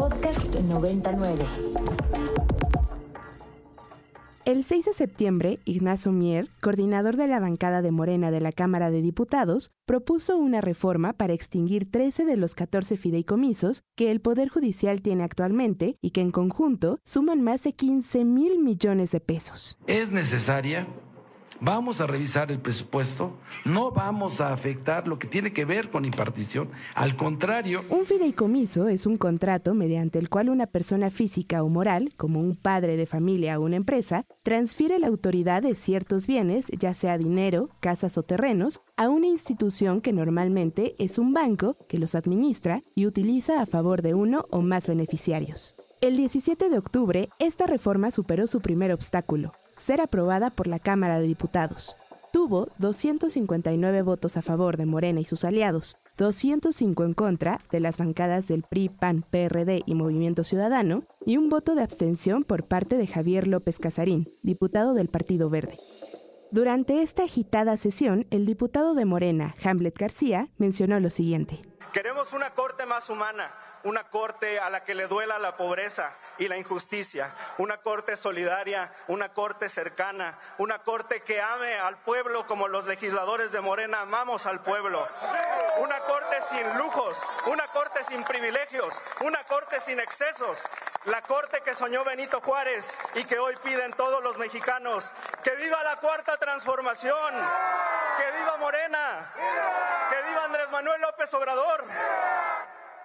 Podcast 99. El 6 de septiembre, Ignacio Mier, coordinador de la bancada de Morena de la Cámara de Diputados, propuso una reforma para extinguir 13 de los 14 fideicomisos que el Poder Judicial tiene actualmente y que en conjunto suman más de 15 mil millones de pesos. Es necesaria vamos a revisar el presupuesto, no vamos a afectar lo que tiene que ver con impartición, al contrario. Un fideicomiso es un contrato mediante el cual una persona física o moral, como un padre de familia o una empresa, transfiere la autoridad de ciertos bienes, ya sea dinero, casas o terrenos, a una institución que normalmente es un banco que los administra y utiliza a favor de uno o más beneficiarios. El 17 de octubre, esta reforma superó su primer obstáculo, ser aprobada por la Cámara de Diputados. Tuvo 259 votos a favor de Morena y sus aliados, 205 en contra de las bancadas del PRI, PAN, PRD y Movimiento Ciudadano, y un voto de abstención por parte de Javier López Casarín, diputado del Partido Verde. Durante esta agitada sesión, el diputado de Morena, Hamlet García, mencionó lo siguiente. Queremos una corte más humana, una corte a la que le duela la pobreza y la injusticia, una corte solidaria, una corte cercana, una corte que ame al pueblo como los legisladores de Morena amamos al pueblo, una corte sin lujos, una corte sin privilegios, una corte sin excesos, la corte que soñó Benito Juárez y que hoy piden todos los mexicanos, que viva la cuarta transformación, que viva Morena, que viva Andrés Manuel López Obrador.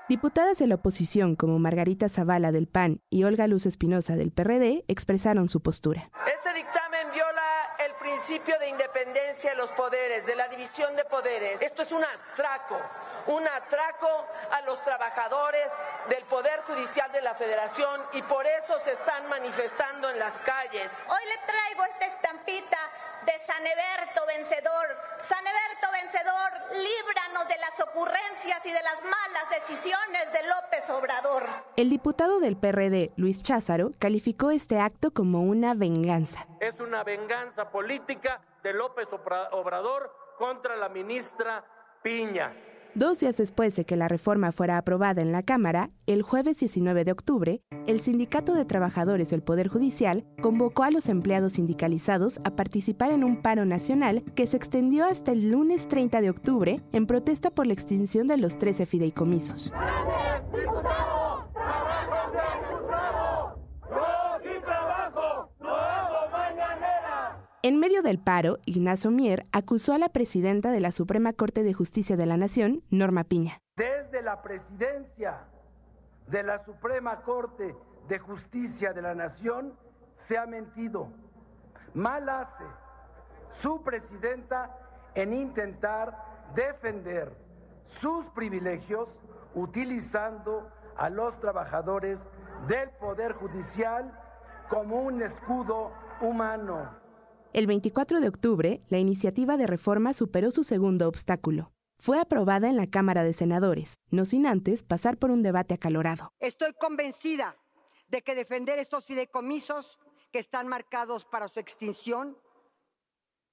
Diputadas de la oposición como Margarita Zavala del PAN y Olga Luz Espinosa del PRD expresaron su postura. Este dictamen viola el principio de independencia de los poderes, de la división de poderes. Esto es un atraco, un atraco a los trabajadores del Poder Judicial de la Federación y por eso se están manifestando en las calles. Hoy le traigo esta estampita de San Eberto vencedor. San Eberto vencedor, líbranos de las ocurrencias y de las malas decisiones de López Obrador. El diputado del PRD, Luis Cházaro, calificó este acto como una venganza. Es una venganza política de López Obrador contra la ministra Piña. Dos días después de que la reforma fuera aprobada en la Cámara, el jueves 19 de octubre, el Sindicato de Trabajadores del Poder Judicial convocó a los empleados sindicalizados a participar en un paro nacional que se extendió hasta el lunes 30 de octubre en protesta por la extinción de los 13 fideicomisos. En medio del paro, Ignacio Mier acusó a la presidenta de la Suprema Corte de Justicia de la Nación, Norma Piña. Desde la presidencia de la Suprema Corte de Justicia de la Nación se ha mentido. Mal hace su presidenta en intentar defender sus privilegios utilizando a los trabajadores del Poder Judicial como un escudo humano. El 24 de octubre, la iniciativa de reforma superó su segundo obstáculo. Fue aprobada en la Cámara de Senadores, no sin antes pasar por un debate acalorado. Estoy convencida de que defender estos fideicomisos que están marcados para su extinción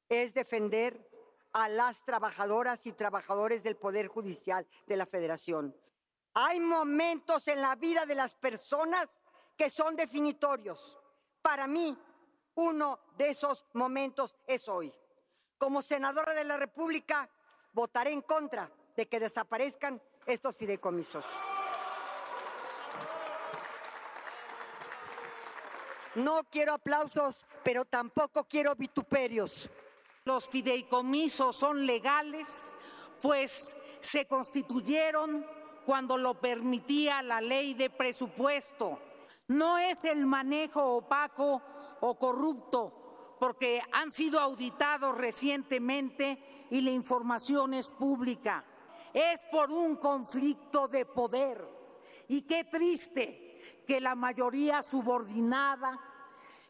es defender a las trabajadoras y trabajadores del Poder Judicial de la Federación. Hay momentos en la vida de las personas que son definitorios. Para mí, uno de esos momentos es hoy. Como senadora de la República, votaré en contra de que desaparezcan estos fideicomisos. No quiero aplausos, pero tampoco quiero vituperios. Los fideicomisos son legales, pues se constituyeron cuando lo permitía la ley de presupuesto. No es el manejo opaco o corrupto, porque han sido auditados recientemente y la información es pública. Es por un conflicto de poder. Y qué triste que la mayoría subordinada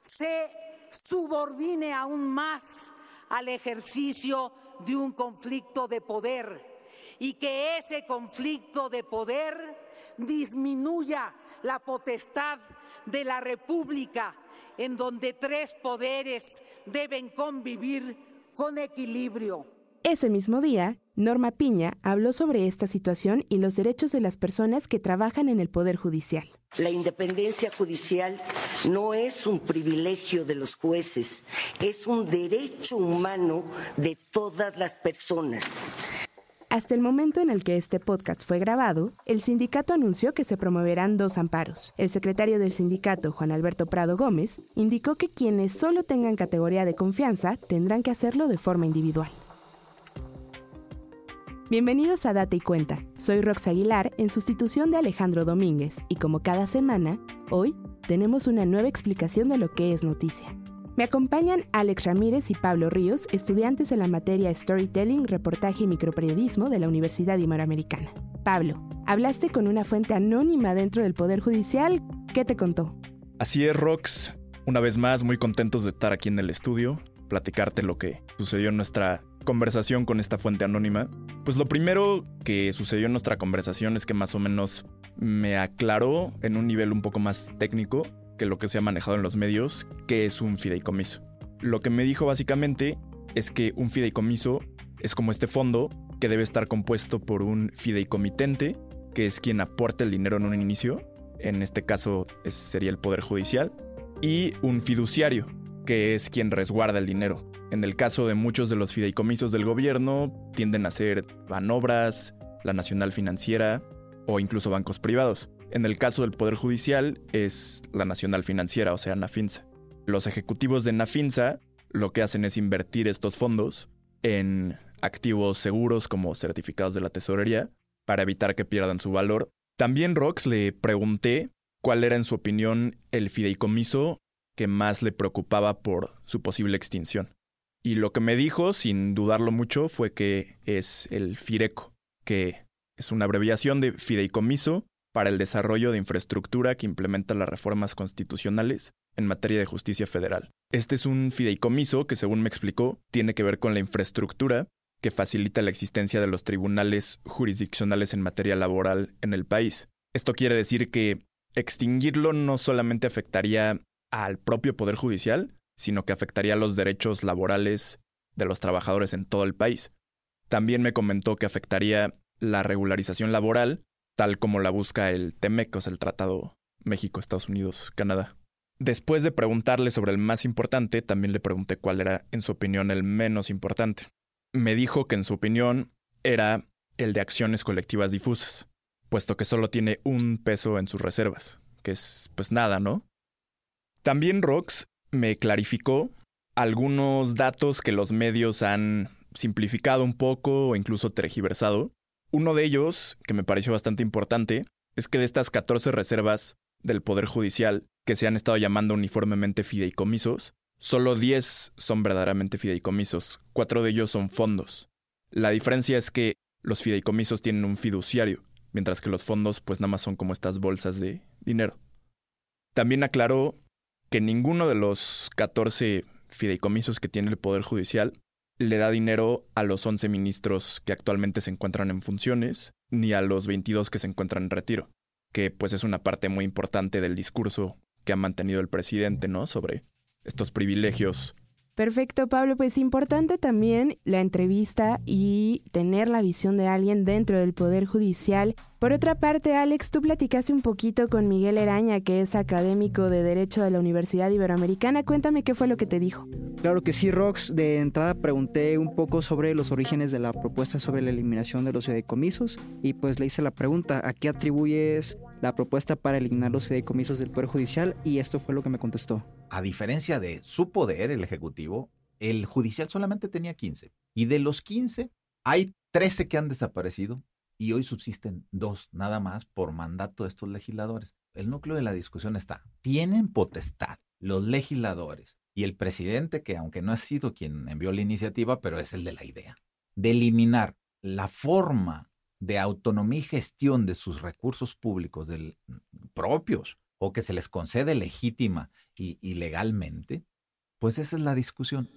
se subordine aún más al ejercicio de un conflicto de poder y que ese conflicto de poder disminuya la potestad de la República en donde tres poderes deben convivir con equilibrio. Ese mismo día, Norma Piña habló sobre esta situación y los derechos de las personas que trabajan en el Poder Judicial. La independencia judicial no es un privilegio de los jueces, es un derecho humano de todas las personas. Hasta el momento en el que este podcast fue grabado, el sindicato anunció que se promoverán dos amparos. El secretario del sindicato, Juan Alberto Prado Gómez, indicó que quienes solo tengan categoría de confianza tendrán que hacerlo de forma individual. Bienvenidos a Date y Cuenta. Soy Rox Aguilar en sustitución de Alejandro Domínguez y como cada semana, hoy tenemos una nueva explicación de lo que es noticia. Me acompañan Alex Ramírez y Pablo Ríos, estudiantes en la materia Storytelling, Reportaje y Microperiodismo de la Universidad Iberoamericana. Pablo, hablaste con una fuente anónima dentro del Poder Judicial. ¿Qué te contó? Así es, Rox. Una vez más, muy contentos de estar aquí en el estudio, platicarte lo que sucedió en nuestra conversación con esta fuente anónima. Pues lo primero que sucedió en nuestra conversación es que más o menos me aclaró en un nivel un poco más técnico que lo que se ha manejado en los medios, que es un fideicomiso. Lo que me dijo básicamente es que un fideicomiso es como este fondo que debe estar compuesto por un fideicomitente, que es quien aporta el dinero en un inicio, en este caso sería el Poder Judicial, y un fiduciario, que es quien resguarda el dinero. En el caso de muchos de los fideicomisos del gobierno, tienden a ser Banobras, la Nacional Financiera o incluso bancos privados. En el caso del Poder Judicial es la Nacional Financiera, o sea, Nafinsa. Los ejecutivos de Nafinsa lo que hacen es invertir estos fondos en activos seguros como certificados de la tesorería para evitar que pierdan su valor. También Rox le pregunté cuál era en su opinión el fideicomiso que más le preocupaba por su posible extinción. Y lo que me dijo, sin dudarlo mucho, fue que es el FIRECO, que es una abreviación de Fideicomiso para el Desarrollo de Infraestructura que implementa las reformas constitucionales en materia de justicia federal. Este es un fideicomiso que, según me explicó, tiene que ver con la infraestructura que facilita la existencia de los tribunales jurisdiccionales en materia laboral en el país. Esto quiere decir que extinguirlo no solamente afectaría al propio Poder Judicial, sino que afectaría los derechos laborales de los trabajadores en todo el país. También me comentó que afectaría la regularización laboral, tal como la busca el TEMEC, o sea, el Tratado México-Estados Unidos-Canadá. Después de preguntarle sobre el más importante, también le pregunté cuál era, en su opinión, el menos importante. Me dijo que, en su opinión, era el de acciones colectivas difusas, puesto que solo tiene un peso en sus reservas, que es pues nada, ¿no? También Rox me clarificó algunos datos que los medios han simplificado un poco o incluso tergiversado. Uno de ellos, que me pareció bastante importante, es que de estas 14 reservas del Poder Judicial que se han estado llamando uniformemente fideicomisos, solo 10 son verdaderamente fideicomisos, cuatro de ellos son fondos. La diferencia es que los fideicomisos tienen un fiduciario, mientras que los fondos pues nada más son como estas bolsas de dinero. También aclaró que ninguno de los 14 fideicomisos que tiene el Poder Judicial le da dinero a los 11 ministros que actualmente se encuentran en funciones, ni a los 22 que se encuentran en retiro, que pues es una parte muy importante del discurso que ha mantenido el presidente, ¿no? Sobre estos privilegios Perfecto, Pablo. Pues importante también la entrevista y tener la visión de alguien dentro del Poder Judicial. Por otra parte, Alex, tú platicaste un poquito con Miguel Eraña, que es académico de Derecho de la Universidad Iberoamericana. Cuéntame qué fue lo que te dijo. Claro que sí, Rox. De entrada pregunté un poco sobre los orígenes de la propuesta sobre la eliminación de los fideicomisos y pues le hice la pregunta, ¿a qué atribuyes la propuesta para eliminar los fideicomisos del Poder Judicial? Y esto fue lo que me contestó a diferencia de su poder, el Ejecutivo, el Judicial solamente tenía 15. Y de los 15, hay 13 que han desaparecido y hoy subsisten dos nada más por mandato de estos legisladores. El núcleo de la discusión está, ¿tienen potestad los legisladores y el presidente, que aunque no ha sido quien envió la iniciativa, pero es el de la idea, de eliminar la forma de autonomía y gestión de sus recursos públicos del, propios o que se les concede legítima y, legalmente, pues esa es la discusión.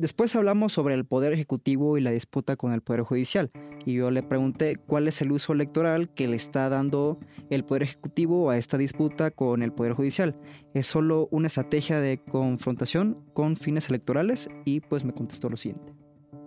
Después hablamos sobre el poder ejecutivo y la disputa con el poder judicial. Y yo le pregunté cuál es el uso electoral que le está dando el poder ejecutivo a esta disputa con el poder judicial. ¿Es solo una estrategia de confrontación con fines electorales? Y pues me contestó lo siguiente.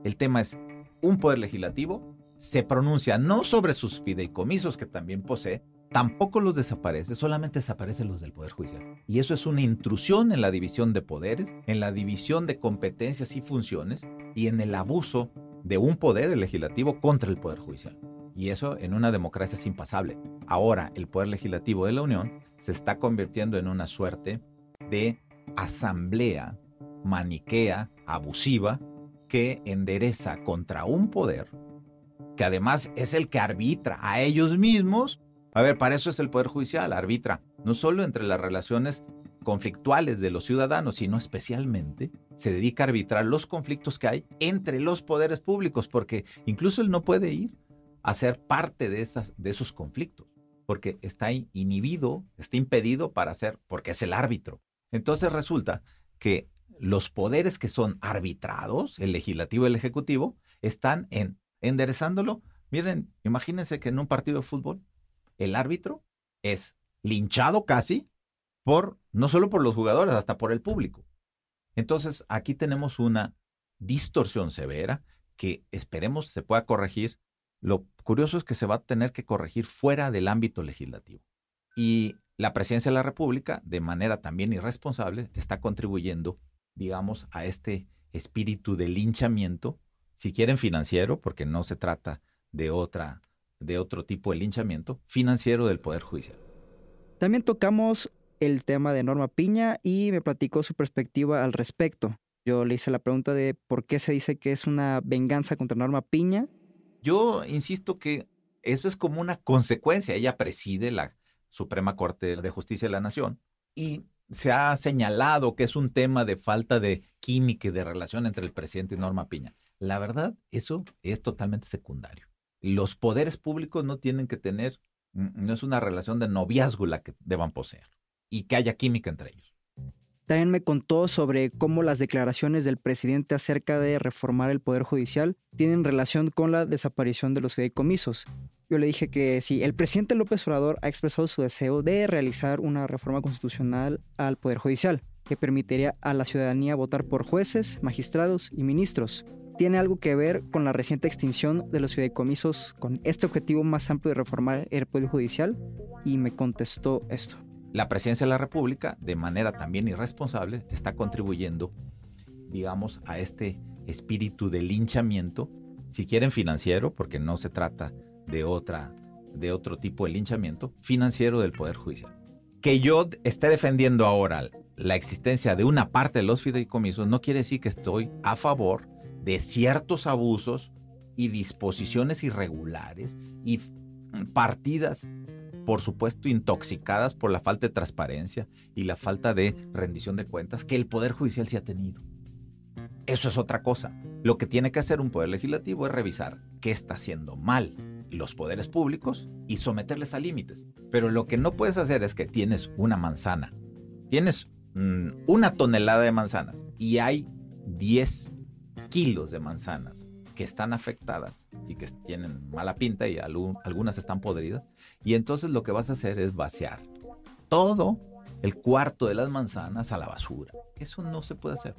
El tema es, un poder legislativo se pronuncia no sobre sus fideicomisos que también posee, tampoco los desaparece, solamente desaparecen los del Poder Judicial. Y eso es una intrusión en la división de poderes, en la división de competencias y funciones y en el abuso de un poder, el legislativo, contra el Poder Judicial. Y eso en una democracia es impasable. Ahora el Poder Legislativo de la Unión se está convirtiendo en una suerte de asamblea maniquea, abusiva, que endereza contra un poder, que además es el que arbitra a ellos mismos. A ver, para eso es el Poder Judicial, arbitra no solo entre las relaciones conflictuales de los ciudadanos, sino especialmente se dedica a arbitrar los conflictos que hay entre los poderes públicos, porque incluso él no puede ir a ser parte de, esas, de esos conflictos, porque está inhibido, está impedido para ser, porque es el árbitro. Entonces resulta que los poderes que son arbitrados, el legislativo y el ejecutivo, están en, enderezándolo. Miren, imagínense que en un partido de fútbol el árbitro es linchado casi por, no solo por los jugadores, hasta por el público. Entonces, aquí tenemos una distorsión severa que esperemos se pueda corregir. Lo curioso es que se va a tener que corregir fuera del ámbito legislativo. Y la presidencia de la República, de manera también irresponsable, está contribuyendo digamos, a este espíritu de linchamiento, si quieren financiero, porque no se trata de otra de otro tipo de linchamiento financiero del Poder Judicial. También tocamos el tema de Norma Piña y me platicó su perspectiva al respecto. Yo le hice la pregunta de por qué se dice que es una venganza contra Norma Piña. Yo insisto que eso es como una consecuencia. Ella preside la Suprema Corte de Justicia de la Nación y se ha señalado que es un tema de falta de química y de relación entre el presidente y Norma Piña. La verdad, eso es totalmente secundario. Los poderes públicos no tienen que tener, no es una relación de noviazgo la que deban poseer y que haya química entre ellos. También me contó sobre cómo las declaraciones del presidente acerca de reformar el Poder Judicial tienen relación con la desaparición de los fideicomisos yo le dije que si el presidente López Obrador ha expresado su deseo de realizar una reforma constitucional al Poder Judicial, que permitiría a la ciudadanía votar por jueces, magistrados y ministros. ¿Tiene algo que ver con la reciente extinción de los fideicomisos con este objetivo más amplio de reformar el Poder Judicial? Y me contestó esto. La presidencia de la República, de manera también irresponsable, está contribuyendo, digamos, a este espíritu de linchamiento, si quieren financiero, porque no se trata de, otra, de otro tipo de linchamiento financiero del Poder Judicial. Que yo esté defendiendo ahora la existencia de una parte de los fideicomisos no quiere decir que estoy a favor de ciertos abusos y disposiciones irregulares y partidas, por supuesto, intoxicadas por la falta de transparencia y la falta de rendición de cuentas que el Poder Judicial se ha tenido. Eso es otra cosa. Lo que tiene que hacer un Poder Legislativo es revisar qué está haciendo mal los poderes públicos y someterles a límites. Pero lo que no puedes hacer es que tienes una manzana, tienes mm, una tonelada de manzanas y hay 10 kilos de manzanas que están afectadas y que tienen mala pinta y algunas están podridas. Y entonces lo que vas a hacer es vaciar todo el cuarto de las manzanas a la basura. Eso no se puede hacer.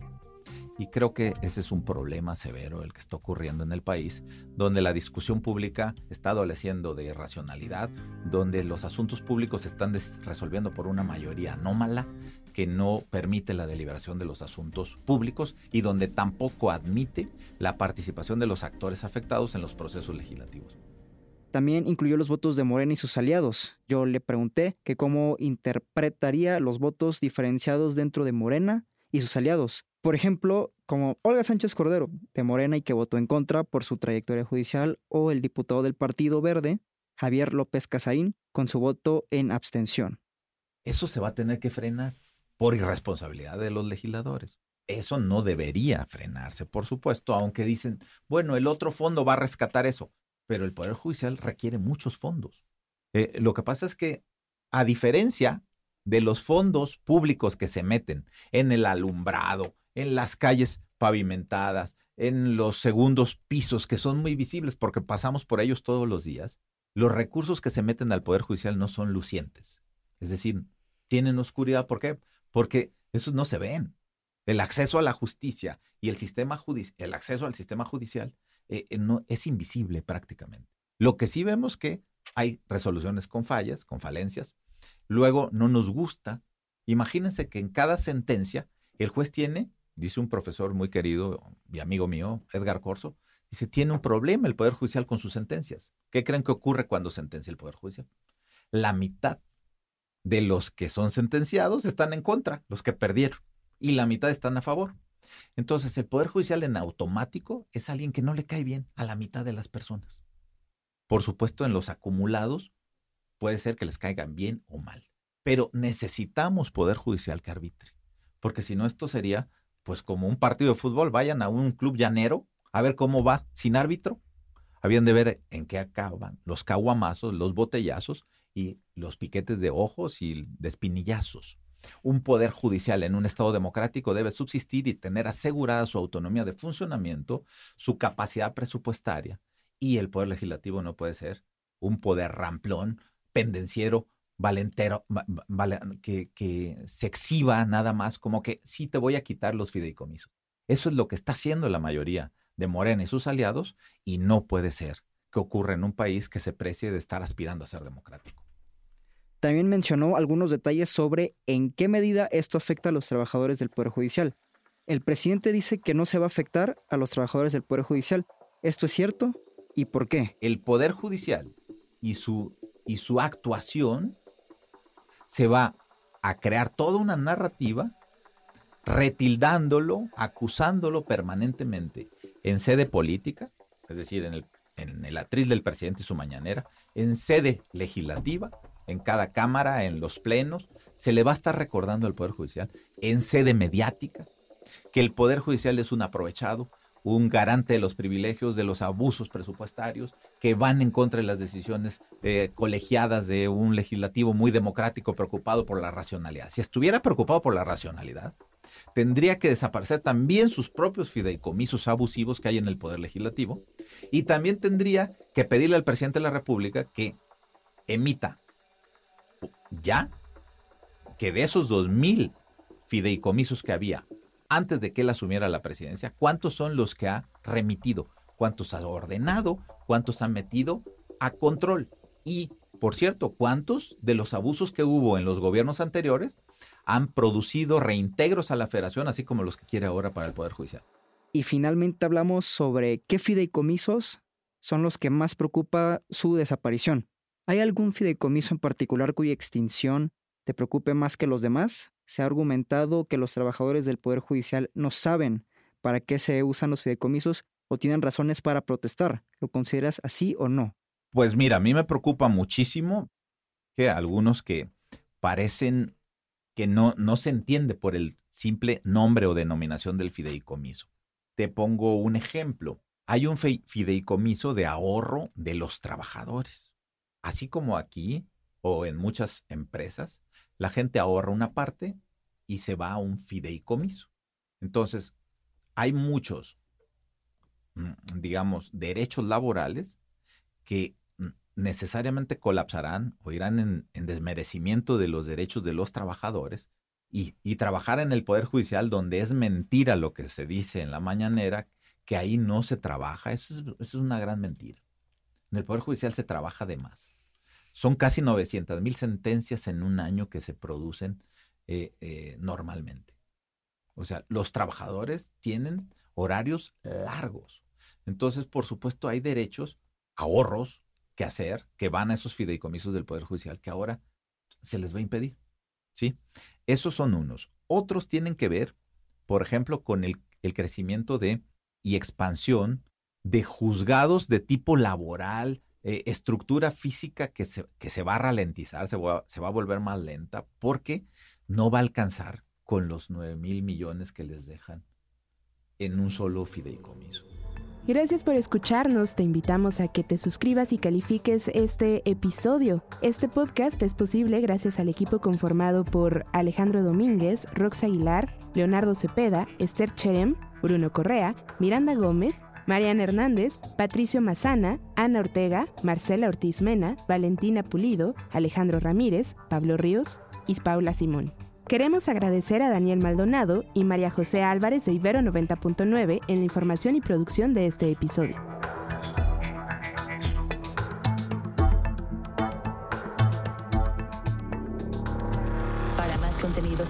Y creo que ese es un problema severo el que está ocurriendo en el país, donde la discusión pública está adoleciendo de irracionalidad, donde los asuntos públicos se están resolviendo por una mayoría anómala que no permite la deliberación de los asuntos públicos y donde tampoco admite la participación de los actores afectados en los procesos legislativos. También incluyó los votos de Morena y sus aliados. Yo le pregunté que cómo interpretaría los votos diferenciados dentro de Morena y sus aliados, por ejemplo, como Olga Sánchez Cordero, de Morena y que votó en contra por su trayectoria judicial, o el diputado del Partido Verde, Javier López Casarín, con su voto en abstención. Eso se va a tener que frenar por irresponsabilidad de los legisladores. Eso no debería frenarse, por supuesto, aunque dicen, bueno, el otro fondo va a rescatar eso, pero el Poder Judicial requiere muchos fondos. Eh, lo que pasa es que, a diferencia de los fondos públicos que se meten en el alumbrado, en las calles pavimentadas, en los segundos pisos que son muy visibles porque pasamos por ellos todos los días, los recursos que se meten al Poder Judicial no son lucientes. Es decir, tienen oscuridad. ¿Por qué? Porque esos no se ven. El acceso a la justicia y el sistema el acceso al sistema judicial eh, eh, no, es invisible prácticamente. Lo que sí vemos que hay resoluciones con fallas, con falencias. Luego no nos gusta. Imagínense que en cada sentencia el juez tiene, dice un profesor muy querido y amigo mío, Edgar Corso, dice, tiene un problema el Poder Judicial con sus sentencias. ¿Qué creen que ocurre cuando sentencia el Poder Judicial? La mitad de los que son sentenciados están en contra, los que perdieron, y la mitad están a favor. Entonces, el Poder Judicial en automático es alguien que no le cae bien a la mitad de las personas. Por supuesto, en los acumulados puede ser que les caigan bien o mal, pero necesitamos Poder Judicial que arbitre, porque si no, esto sería pues como un partido de fútbol, vayan a un club llanero a ver cómo va sin árbitro. Habían de ver en qué acaban los caguamazos, los botellazos y los piquetes de ojos y de espinillazos. Un poder judicial en un Estado democrático debe subsistir y tener asegurada su autonomía de funcionamiento, su capacidad presupuestaria. Y el poder legislativo no puede ser un poder ramplón, pendenciero, valentero, que, que se exhiba nada más como que sí te voy a quitar los fideicomisos. Eso es lo que está haciendo la mayoría de Morena y sus aliados y no puede ser que ocurra en un país que se precie de estar aspirando a ser democrático. También mencionó algunos detalles sobre en qué medida esto afecta a los trabajadores del Poder Judicial. El presidente dice que no se va a afectar a los trabajadores del Poder Judicial. ¿Esto es cierto? ¿Y por qué? El Poder Judicial y su, y su actuación se va a crear toda una narrativa retildándolo, acusándolo permanentemente en sede política, es decir, en el, en el atril del presidente y su mañanera, en sede legislativa en cada cámara, en los plenos, se le va a estar recordando al Poder Judicial en sede mediática que el Poder Judicial es un aprovechado, un garante de los privilegios, de los abusos presupuestarios, que van en contra de las decisiones eh, colegiadas de un legislativo muy democrático preocupado por la racionalidad. Si estuviera preocupado por la racionalidad, tendría que desaparecer también sus propios fideicomisos abusivos que hay en el Poder Legislativo y también tendría que pedirle al presidente de la República que emita ya que de esos dos mil fideicomisos que había antes de que él asumiera la presidencia, ¿cuántos son los que ha remitido? ¿Cuántos ha ordenado? ¿Cuántos ha metido a control? Y, por cierto, ¿cuántos de los abusos que hubo en los gobiernos anteriores han producido reintegros a la federación, así como los que quiere ahora para el Poder Judicial? Y finalmente hablamos sobre qué fideicomisos son los que más preocupa su desaparición. ¿Hay algún fideicomiso en particular cuya extinción te preocupe más que los demás? Se ha argumentado que los trabajadores del Poder Judicial no saben para qué se usan los fideicomisos o tienen razones para protestar. ¿Lo consideras así o no? Pues mira, a mí me preocupa muchísimo que algunos que parecen que no, no se entiende por el simple nombre o denominación del fideicomiso. Te pongo un ejemplo. Hay un fideicomiso de ahorro de los trabajadores así como aquí o en muchas empresas, la gente ahorra una parte y se va a un fideicomiso. Entonces, hay muchos, mm, digamos, derechos laborales que mm, necesariamente colapsarán o irán en, desmerecimiento de los derechos de los trabajadores y, trabajar en el Poder Judicial donde es mentira lo que se dice en la mañanera, que ahí no se trabaja, es, eso es una gran mentira. En el Poder Judicial se trabaja de más. Son casi 900 mil sentencias en un año que se producen eh, eh, normalmente. O sea, los trabajadores tienen horarios largos. Entonces, por supuesto, hay derechos, ahorros que hacer, que van a esos fideicomisos del Poder Judicial que ahora se les va a impedir. ¿Sí? Esos son unos. Otros tienen que ver, por ejemplo, con el, el crecimiento de y expansión de juzgados de tipo laboral, eh, estructura física que se, que se va a ralentizar, se va, se va a volver más lenta, porque no va a alcanzar con los 9 mil millones que les dejan en un solo fideicomiso. Gracias por escucharnos, te invitamos a que te suscribas y califiques este episodio. Este podcast es posible gracias al equipo conformado por Alejandro Domínguez, Rox Aguilar, Leonardo Cepeda, Esther Cherem, Bruno Correa, Miranda Gómez, Mariana Hernández, Patricio Mazana, Ana Ortega, Marcela Ortiz Mena, Valentina Pulido, Alejandro Ramírez, Pablo Ríos y Paula Simón. Queremos agradecer a Daniel Maldonado y María José Álvarez de Ibero 90.9 en la información y producción de este episodio.